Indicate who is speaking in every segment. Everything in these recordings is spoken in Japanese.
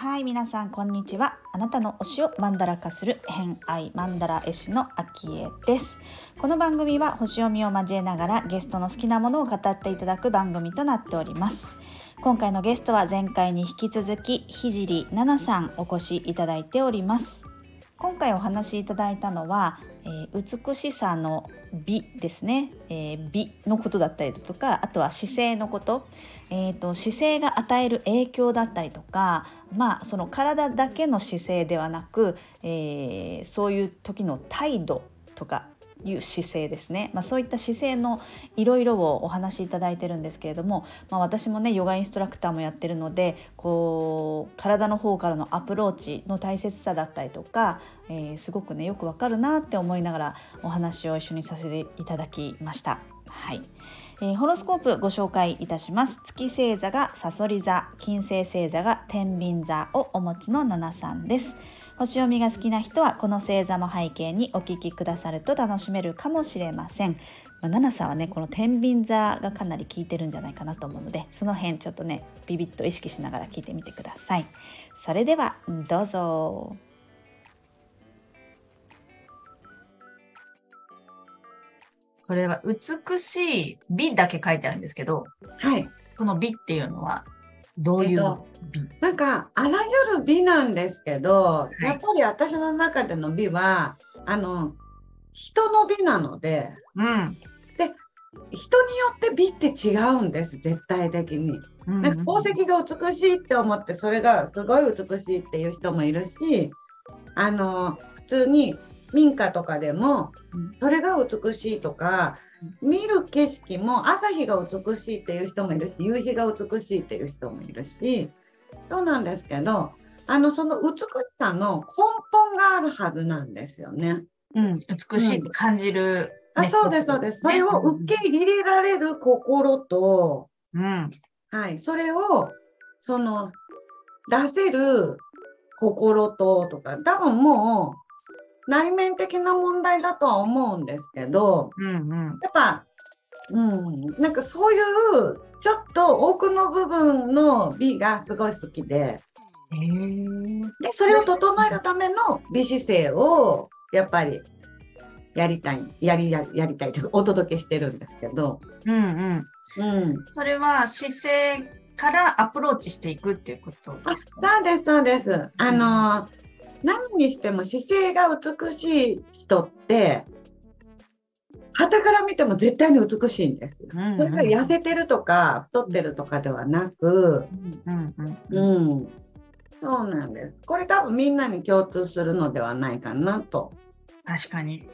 Speaker 1: はい皆さんこんにちは。あなたの推しをマンダラ化する偏愛マンダラ絵師のアキエです。この番組は星読みを交えながらゲストの好きなものを語っていただく番組となっております。今回のゲストは前回に引き続きひじりななさんお越しいただいております。今回お話しいただいたのは、えー、美しさの美ですね、えー、美のことだったりだとかあとは姿勢のこと,、えーと、姿勢が与える影響だったりとかまあその体だけの姿勢ではなく、えー、そういう時の態度とかいう姿勢ですね、まあ、そういった姿勢のいろいろをお話しいただいてるんですけれども、まあ、私もねヨガインストラクターもやってるのでこう体の方からのアプローチの大切さだったりとか、えー、すごくねよくわかるなって思いながらお話を一緒にさせていただきました。はい。えー、ホロスコープご紹介いたします。月星座がさそり座金星星座が天秤座をお持ちの七さんです。星読みが好きな人はこの星座も背景にお聞きくださると楽しめるかもしれません。まあ、ナナさんはねこの天秤座がかなり効いてるんじゃないかなと思うのでその辺ちょっとねビビッと意識しながら聞いてみてください。それではどうぞ。これは美しい美だけ書いてあるんですけど、
Speaker 2: はい、
Speaker 1: この美っていうのはどういう美、
Speaker 2: えっと、なんかあらゆる美なんですけど、はい、やっぱり私の中での美はあの人の美なので、
Speaker 1: うん、
Speaker 2: で人によって美って違うんです絶対的に。なんか宝石が美しいって思ってそれがすごい美しいっていう人もいるしあの普通に民家とかでもそれが美しいとか見る景色も朝日が美しいっていう人もいるし夕日が美しいっていう人もいるしそうなんですけどあのその美しさの根本があるはずなんですよね。
Speaker 1: うん、美しいって感じる、ね
Speaker 2: うん、あそうですそうです、それを受け入れられる心と、
Speaker 1: うん、
Speaker 2: はい、それをその出せる心ととか多分もう内面的な問題だとは思うんですけど、
Speaker 1: うんうん、
Speaker 2: やっぱ、うん、なんかそういうちょっと奥の部分の美がすごい好きで。でそれを整えるための美姿勢をやっぱりやりたいやりややりたいとお届けしてるんですけど、
Speaker 1: うんうん。うん、それは姿勢からアプローチしていくっていうことですか？
Speaker 2: そうですそうです。あの何にしても姿勢が美しい人って旗から見ても絶対に美しいんです。うんうん、それが痩せてるとか太ってるとかではなく、
Speaker 1: うんうん、
Speaker 2: そうなんです。これ多分みんなに共通するのではないかなと。
Speaker 1: 確かに。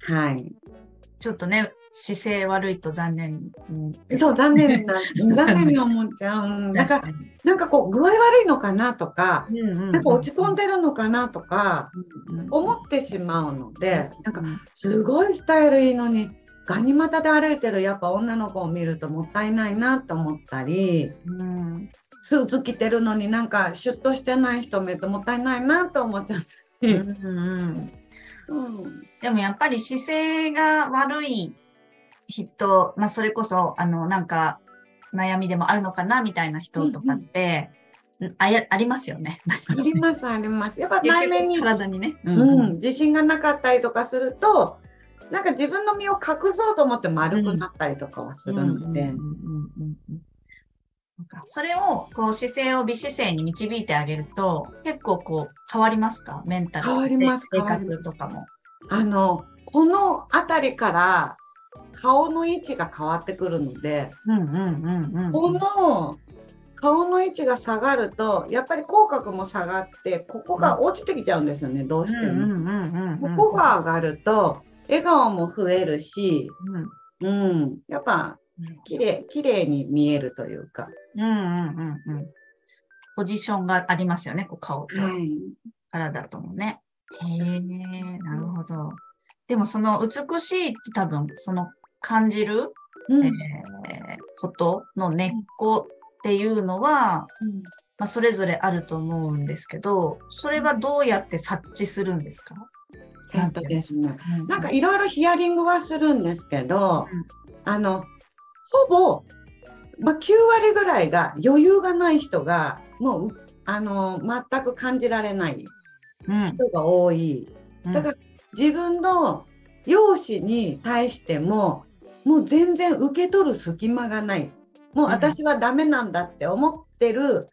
Speaker 2: はい。
Speaker 1: ちょっとね、姿勢悪いと残念、
Speaker 2: そう、残念な、残念に思っちゃう。なんか、なんかこう、具合悪いのかなとか、うんうん、なんか落ち込んでるのかなとか、思ってしまうので、なんか、すごいスタイルいいのに、ガニ股で歩いてるやっぱ女の子を見るともったいないなと思ったり、
Speaker 1: うん、
Speaker 2: スーツ着てるのになんかシュッとしてない人見るともったいないなと思っちゃって。うん
Speaker 1: うん。うん、でもやっぱり姿勢が悪い人、まあ、それこそ、あの、なんか、悩みでもあるのかな、みたいな人とかって、うんうん、あやありますよね。
Speaker 2: あります、あります。やっぱ内面に、
Speaker 1: 体にね、
Speaker 2: うん、うん、自信がなかったりとかすると、なんか自分の身を隠そうと思って丸くなったりとかはするので。
Speaker 1: それをこう姿勢を美姿勢に導いてあげると結構こう変わりますか？メンタル
Speaker 2: 変わります
Speaker 1: 性格とかも。
Speaker 2: あのこの辺りから顔の位置が変わってくるので、この顔の位置が下がるとやっぱり口角も下がってここが落ちてきちゃうんですよね、どうしても。ここが上がると笑顔も増えるし、うん、うん、やっぱ綺麗綺麗に見えるというか。
Speaker 1: うんうんうんうん、ポジションがありますよね、こう顔と、体ともね。へえ、なるほど。でもその美しいって多分その感じる、うん、えー、ことの根っこっていうのは、うん、まあ、それぞれあると思うんですけど、それはどうやって察知するんですか？
Speaker 2: えっとですね、なんかいろいろヒアリングはするんですけど、あの、ほぼ、まあ、9割ぐらいが余裕がない人が、もう、あの、全く感じられない人が多い。だから、自分の容姿に対しても、もう全然受け取る隙間がない。もう私はダメなんだって思ってる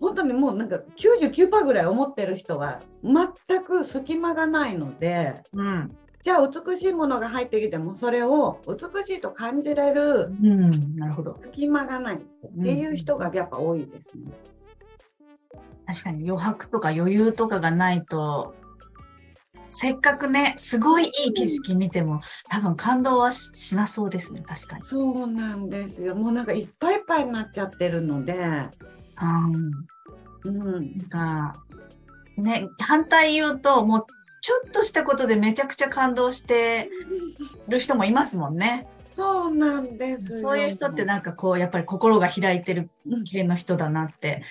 Speaker 2: 本当にもうなんか99%ぐらい思ってる人は全く隙間がないので、うん、じゃあ美しいものが入ってきてもそれを美しいと感じれる隙間がないっていう人がやっぱ多いですね。
Speaker 1: 確かに余白とか余裕とかがないとせっかくね、すごいいい景色見ても、多分感動はしなそうですね、確かに。
Speaker 2: そうなんですよ。もうなんかいっぱいいっぱいになっちゃってるので。
Speaker 1: うん。なんか、ね、反対言うと、もうちょっとしたことでめちゃくちゃ感動してる人もいますもんね。
Speaker 2: そうなんです
Speaker 1: そういう人ってなんかこう、やっぱり心が開いてる系の人だなって、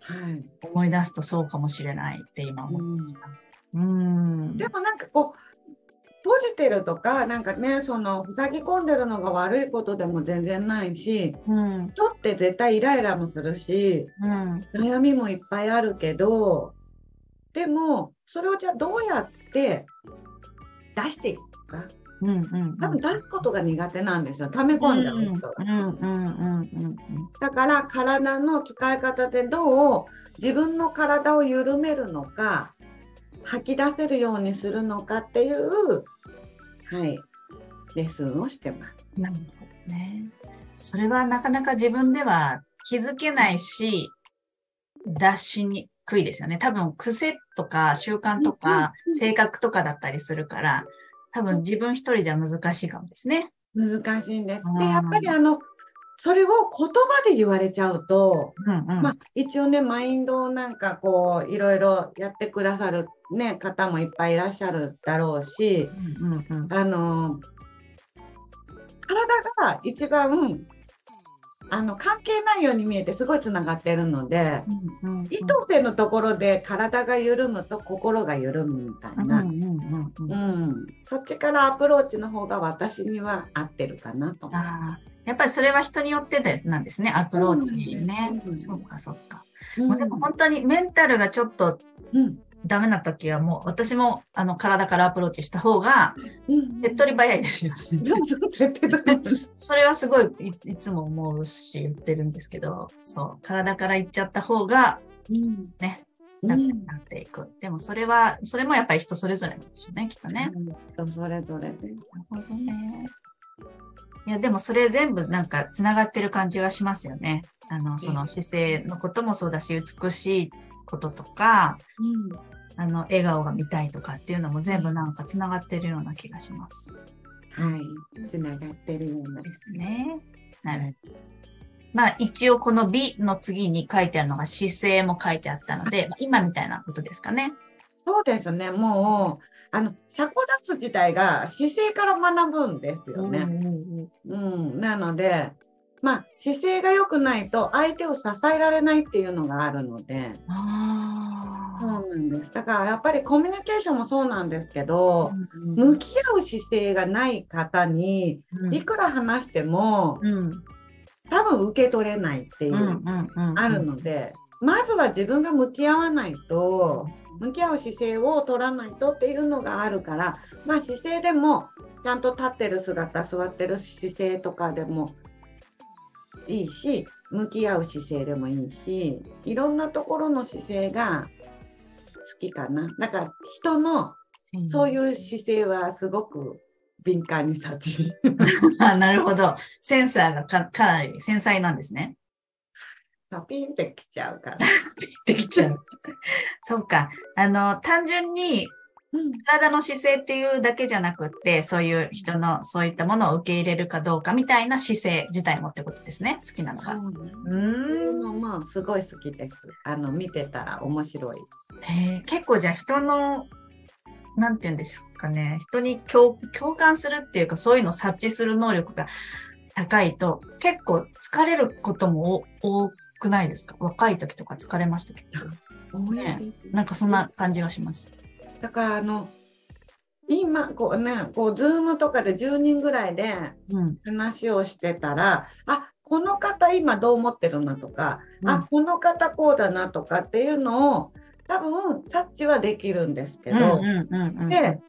Speaker 1: はい、思い出すとそうかもしれないって今思いました。
Speaker 2: うん、でもなんかこう閉じてるとか、なんかね、その塞ぎ込んでるのが悪いことでも全然ないし、うん、人って絶対イライラもするし、うん、悩みもいっぱいあるけど、でも、それをじゃあどうやって出していくか。うんうんうん、多分出すことが苦手なんですよ。溜め込んじゃう人。だから体の使い方でどう自分の体を緩めるのか、吐き出せるようにするのかっていう、はい、レッスンをしてます。なるほ
Speaker 1: どね。それはなかなか自分では気づけないし、出しにくいですよね。多分癖とか習慣とか性格とかだったりするから、多分自分一人じゃ難しいかもですね。
Speaker 2: 難しいんです。で、やっぱりあの、それを言葉で言われちゃうと、うんうん、まあ、一応ねマインドなんかこういろいろやってくださる、ね、方もいっぱいいらっしゃるだろうし、うんうんうん、あの体が一番あの関係ないように見えてすごいつながってるので、うんうんうん、意図性のところで体が緩むと心が緩むみたいな、うん、うん、そっちからアプローチの方が私には合ってるかなと。思います。
Speaker 1: やっぱりそれは人によってでなんですね、アプローチね。そうか、そうか。うん、もうでも本当にメンタルがちょっとダメな時はもう私もあの体からアプローチした方が手っ取り早いですよ、それはすごいいつも思うし言ってるんですけど、そう、体からいっちゃった方がね、楽になっていく。でもそれは、それもやっぱり人それぞれなんでしょうね、きっとね。
Speaker 2: 人それぞれで。なるほどね。
Speaker 1: いや、でもそれ全部なんか繋がってる感じはしますよね。あの、その姿勢のこともそうだし、美しいこととか、うん、あの、笑顔が見たいとかっていうのも全部なんか繋がってるような気がします。
Speaker 2: はい。繋がってるような。
Speaker 1: ですね。なるほど。まあ一応この美の次に書いてあるのが姿勢も書いてあったので、今みたいなことですかね。
Speaker 2: そうですね。もう、あの、社交ダンス自体が姿勢から学ぶんですよね。うん、うんうん、なので、まあ、姿勢が良くないと相手を支えられないっていうのがあるので。そうなんです。だからやっぱりコミュニケーションもそうなんですけど、うんうん、向き合う姿勢がない方にいくら話しても、うん、多分受け取れないっていうあるので、まずは自分が向き合わないと、向き合う姿勢を取らないとっていうのがあるから、まあ、姿勢でもちゃんと立ってる姿座ってる姿勢とかでもいいし向き合う姿勢でもいいしいろんなところの姿勢が好きかな。だから人のそういう姿勢はすごく敏感に察知。
Speaker 1: なるほど。センサーがかなり繊細なんですね。
Speaker 2: そうピンってきちゃうから。ピンっ
Speaker 1: てきちゃう。そうか。あの、単純に、体の姿勢っていうだけじゃなくって、そういう人のそういったものを受け入れるかどうかみたいな姿勢自体もってことですね。好きなのが。う
Speaker 2: ん。まあ、すごい好きです。あの、見てたら面白い。
Speaker 1: へ結構じゃあ人の、なんて言うんですかね。人に共感するっていうか、そういうのを察知する能力が高いと、結構疲れることも多くないですか？若い時とか疲れましたけど。ね、なんかそんな感じがします。
Speaker 2: だからあの今こうねこうズームとかで10人ぐらいで
Speaker 1: うん。
Speaker 2: 話をしてたら、あこの方今どう思ってるなとか、
Speaker 1: うん。
Speaker 2: あこの方こうだなとかっていうのを多分察知はできるんですけど、
Speaker 1: うんうんうんうん。
Speaker 2: で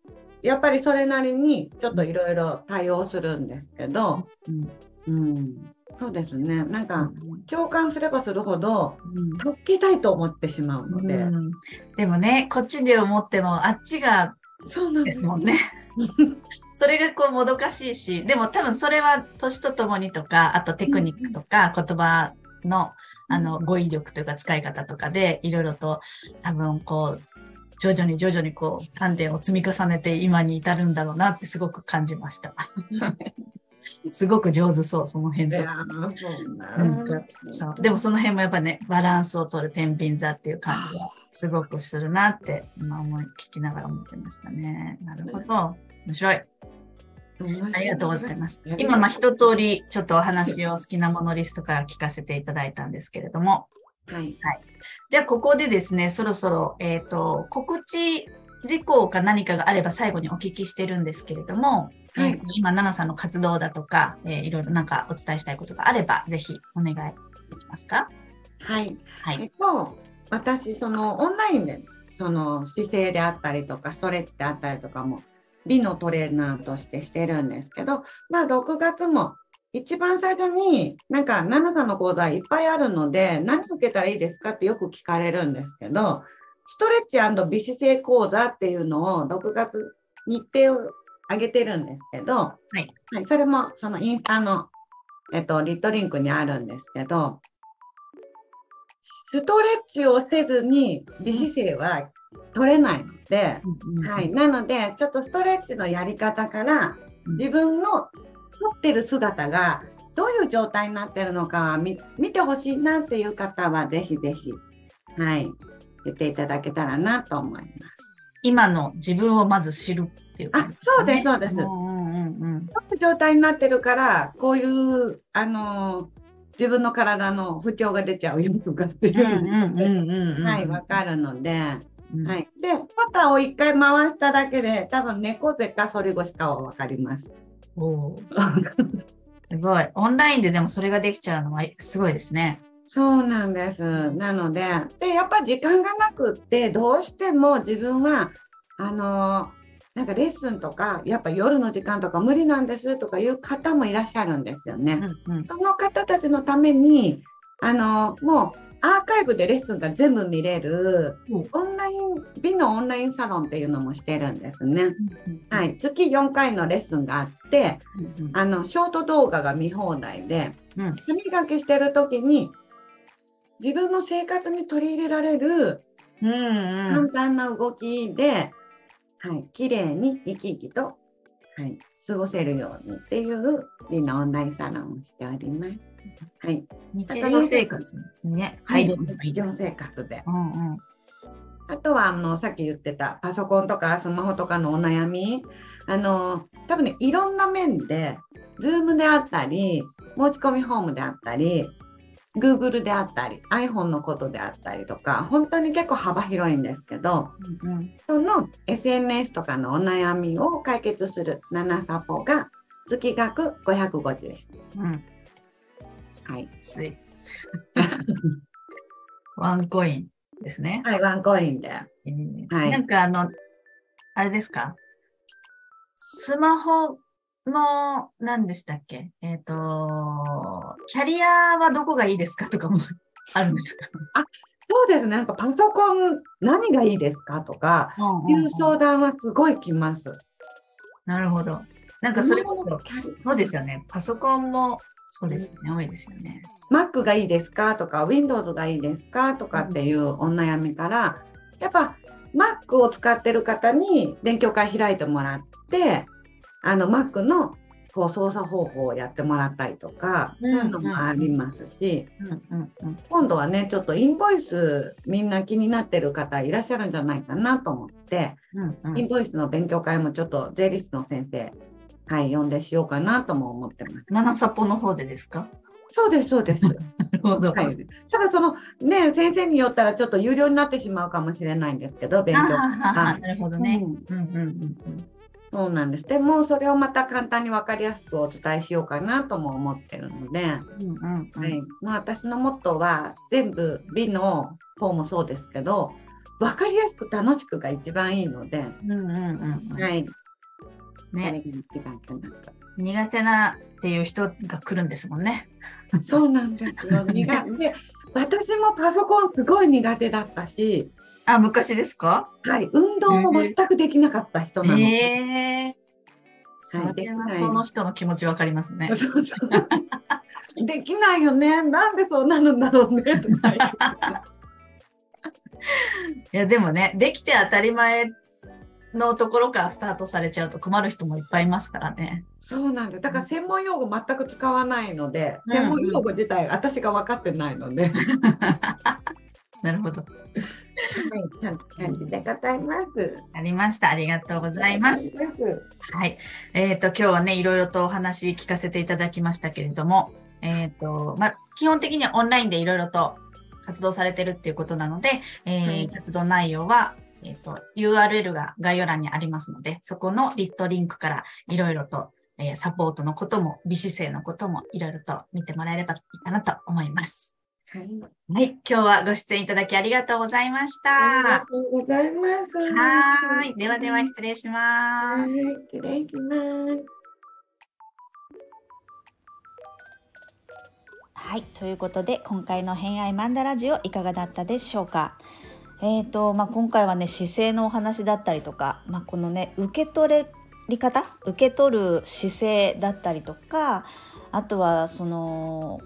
Speaker 2: やっぱりそれなりにちょっといろいろ対応するんですけど、
Speaker 1: うん
Speaker 2: うん、そうですね。なん
Speaker 1: う
Speaker 2: か
Speaker 1: ん。
Speaker 2: 共感すればするほど
Speaker 1: うん。
Speaker 2: 助けたいと思ってしまうので、
Speaker 1: うん。でもねこっちで思ってもあっちが
Speaker 2: そうなん
Speaker 1: です。もんね。それがこうもどかしいしでも多分それは年とともにとかあとテクニックとか言葉のあの語彙力というか使い方とかでいろいろと多分こう徐々に徐々にこう観点を積み重ねて今に至るんだろうなってすごく感じました。すごく上手そうその辺とか。
Speaker 2: ー
Speaker 1: そうでもその辺もやっぱねバランスを取る天秤座っていう感じがすごくするなって今思い聞きながら思ってましたね。なるほど。面白い。ありがとうございます。今、まあ、一通りちょっとお話を好きなものリストから聞かせていただいたんですけれども、
Speaker 2: はい、
Speaker 1: じゃあここでですね、そろそろ、えっ、と、告知事項か何かがあれば最後にお聞きしてるんですけれども、
Speaker 2: はい。
Speaker 1: 今、奈々さんの活動だとか、えーいろいろなんかお伝えしたいことがあれば、ぜひお願いできますか？
Speaker 2: はい。
Speaker 1: はい。
Speaker 2: えっと、私、そのオンラインで、その姿勢であったりとか、ストレッチであったりとかも、美のトレーナーとしてしてるんですけど、まあ、6月も、一番最初に、なんか、ナナさんの講座いっぱいあるので、何受けたらいいですかってよく聞かれるんですけど、ストレッチ美姿勢講座っていうのを6月日程を上げてるんですけど、はい。はい、それもそのインスタの、えっと、リットリンクにあるんですけど、ストレッチをせずに美姿勢は取れないので、はい、なのでちょっとストレッチのやり方から自分の持ってる姿がどういう状態になってるのか見見てほしいなっていう方はぜひぜひ、はい、言っていただけたらなと思います。
Speaker 1: 今の自分をまず知るっていう
Speaker 2: あ
Speaker 1: 感じ、
Speaker 2: そうです、そうです。
Speaker 1: うんうんうん
Speaker 2: 状態になってるから、こういう、あの自分の体の不調が出ちゃうよとかっていうはい、わかるので、
Speaker 1: うん
Speaker 2: はい。で、肩を一回回しただけで、多分猫背か反り腰かはわかります。
Speaker 1: おーすごい。オンラインででもそれができちゃうのはすごいですね。
Speaker 2: そうなんです。なので、で、やっぱ時間がなくって、どうしても自分は、あのなんかレッスンとか、やっぱ夜の時間とか無理なんですとかいう方もいらっしゃるんですよね。
Speaker 1: うんうん。
Speaker 2: その方たちのために、あのもうアーカイブでレッスンが全部見れる、
Speaker 1: うん。
Speaker 2: オンライン、美のオンラインサロンっていうのもしてるんですね。
Speaker 1: うん
Speaker 2: はい、月4回のレッスンがあって、
Speaker 1: うん
Speaker 2: あのショート動画が見放題で、
Speaker 1: うん。
Speaker 2: 歯磨きしてる時に自分の生活に取り入れられる簡単な動きで、はい、綺麗に生き生きと、はい、過ごせるようにっていう美のオンラインサロンをしております。はい、
Speaker 1: 日常生活にね、
Speaker 2: はい。日常生活で。
Speaker 1: うんうん
Speaker 2: あとはあのさっき言ってたパソコンとかスマホとかのお悩みあの多分ねいろんな面で Zoom であったり申し込みフォームであったり Google であったり iPhone のことであったりとか本当に結構幅広いんですけど
Speaker 1: うんうん
Speaker 2: その SNS とかのお悩みを解決する7サポが月額550円。
Speaker 1: うん。
Speaker 2: はい、
Speaker 1: つい。ワンコインですね。
Speaker 2: はい、ワンコインで。
Speaker 1: えー
Speaker 2: はい
Speaker 1: なんかあの、あれですか？スマホの、何でしたっけ？えっ、と、キャリアはどこがいいですかとかもあるんですか？
Speaker 2: そうですね、なんかパソコン何がいいですかとかいう相談はすごい来ます。
Speaker 1: なるほど。なんかそれこそ、
Speaker 2: キャリ
Speaker 1: そうですよね。パソコンも、そうですよね。多いですよね。
Speaker 2: Mac がいいですかとか Windows がいいですかとかっていうお悩みからやっぱ Mac を使ってる方に勉強会開いてもらってあの Mac のこう操作方法をやってもらったりとか、
Speaker 1: うん
Speaker 2: そういうのもありますし。今度はねちょっとインボイスみんな気になってる方いらっしゃるんじゃないかなと思って、
Speaker 1: うんうん
Speaker 2: インボイスの勉強会もちょっと税理士の先生はい呼んでしようかなとも思ってます。
Speaker 1: 七サポの方でですか？
Speaker 2: そうですそうです。
Speaker 1: なるほど。
Speaker 2: はい、ただそのね先生によったらちょっと有料になってしまうかもしれないんですけど勉強
Speaker 1: あなるほどね。
Speaker 2: うん
Speaker 1: うんうんうんうん。
Speaker 2: そうなんです。でもそれをまた簡単に分かりやすくお伝えしようかなとも思ってるので、
Speaker 3: うんうんうん
Speaker 2: はいまあ、私のモットーは全部美の方もそうですけど分かりやすく楽しくが一番いいので、
Speaker 3: うんうんうんうん
Speaker 2: はい、
Speaker 3: ね、
Speaker 2: 一番かなと。
Speaker 3: 苦手なっていう人が来るんですもんね。
Speaker 2: そうなんですよ。苦手で私もパソコンすごい苦手だったし、
Speaker 3: あ、昔ですか？
Speaker 2: はい、運動も全くできなかった人なので。
Speaker 3: ええそれはその人の気持ちわかりますね。
Speaker 2: そうそうできないよね。なんでそうなるんだろうね。
Speaker 3: いや、でもね、できて当たり前のところからスタートされちゃうと困る人もいっぱいいますからね。
Speaker 2: そうなんです。だから専門用語全く使わないので、
Speaker 3: うん
Speaker 2: 専門用語自体私が分かってないので、はい、
Speaker 3: なるほど。
Speaker 2: ちゃんと感じでございます。
Speaker 3: ありました。ありがとうございます。はい。えっ、と、今日はね、いろいろとお話聞かせていただきましたけれども、えっ、と、まあ、基本的にはオンラインでいろいろと活動されてるっていうことなので、えー
Speaker 2: はい
Speaker 3: 活動内容は、えっ、と、URL が概要欄にありますので、そこのリットリンクからいろいろと、えーサポートのことも、美姿勢のこともいろいろと見てもらえればいいかなと思います。
Speaker 2: はい、
Speaker 3: はい。今日はご出演いただきありがとうございまし
Speaker 2: ありが
Speaker 3: た。
Speaker 2: とうございます。
Speaker 3: はーい。ではでは失礼します。
Speaker 2: はい、失礼します。
Speaker 3: はい、ということで今回の「偏愛マンダラジオ」いかがだったでしょうか。えーとまあ、今回はね姿勢のお話だったりとか、まあ、このね受け取れり方？受け取る姿勢だったりとかあとはその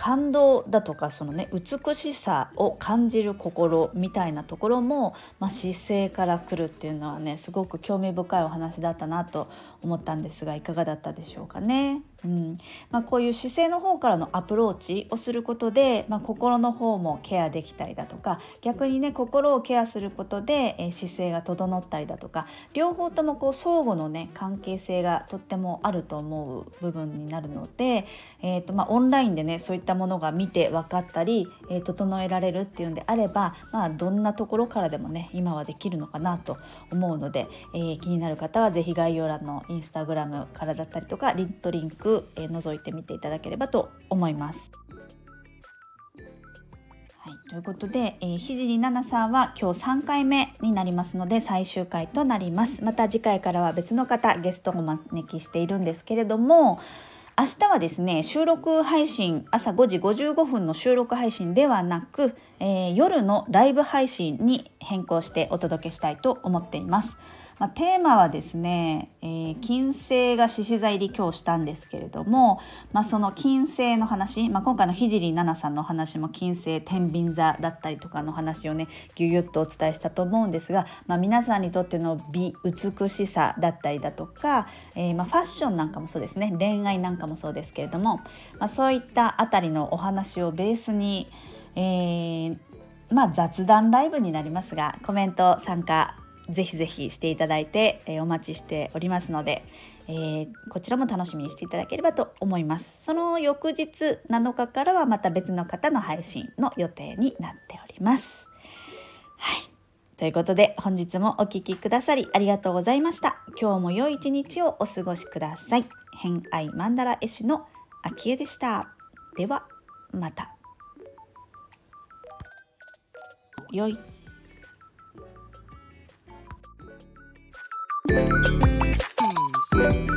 Speaker 3: 感動だとかそのね美しさを感じる心みたいなところも、まあ、姿勢からくるっていうのはねすごく興味深いお話だったなと思ったんですがいかがだったでしょうかね？うん。まあ、こういう姿勢の方からのアプローチをすることで、まあ、心の方もケアできたりだとか逆にね心をケアすることで、えー姿勢が整ったりだとか両方ともこう相互のね関係性がとってもあると思う部分になるので、えーとまあ、オンラインでねそういったものが見て分かったり、えー整えられるっていうんであれば、まあ、どんなところからでもね今はできるのかなと思うので、えー気になる方は是非概要欄のインスタグラムからだったりとかリントリンク、えー覗いてみていただければと思います。はい、ということで、えー、ひじりななさんは今日3回目になりますので最終回となります。また次回からは別の方ゲストをお招きしているんですけれども明日はですね収録配信朝5時55分の収録配信ではなく、えー夜のライブ配信に変更してお届けしたいと思っています。まあ、テーマはですね、えー金星が獅子座入り今日したんですけれども、まあ、その金星の話、まあ、今回の聖奈々さんの話も金星天秤座だったりとかの話をねぎゅぎゅっとお伝えしたと思うんですが、まあ、皆さんにとっての美美しさだったりだとか、えーまあ、ファッションなんかもそうですね恋愛なんかもそうですけれども、まあ、そういったあたりのお話をベースに、えーまあ、雑談ライブになりますがコメント参加ぜひぜひしていただいて、えーお待ちしておりますので、えーこちらも楽しみにしていただければと思います。その翌日7日からはまた別の方の配信の予定になっております。はい。ということで本日もお聞きくださりありがとうございました。今日も良い一日をお過ごしください。偏愛マンダラ絵師の秋江でした。ではまた。良い
Speaker 4: Thank you.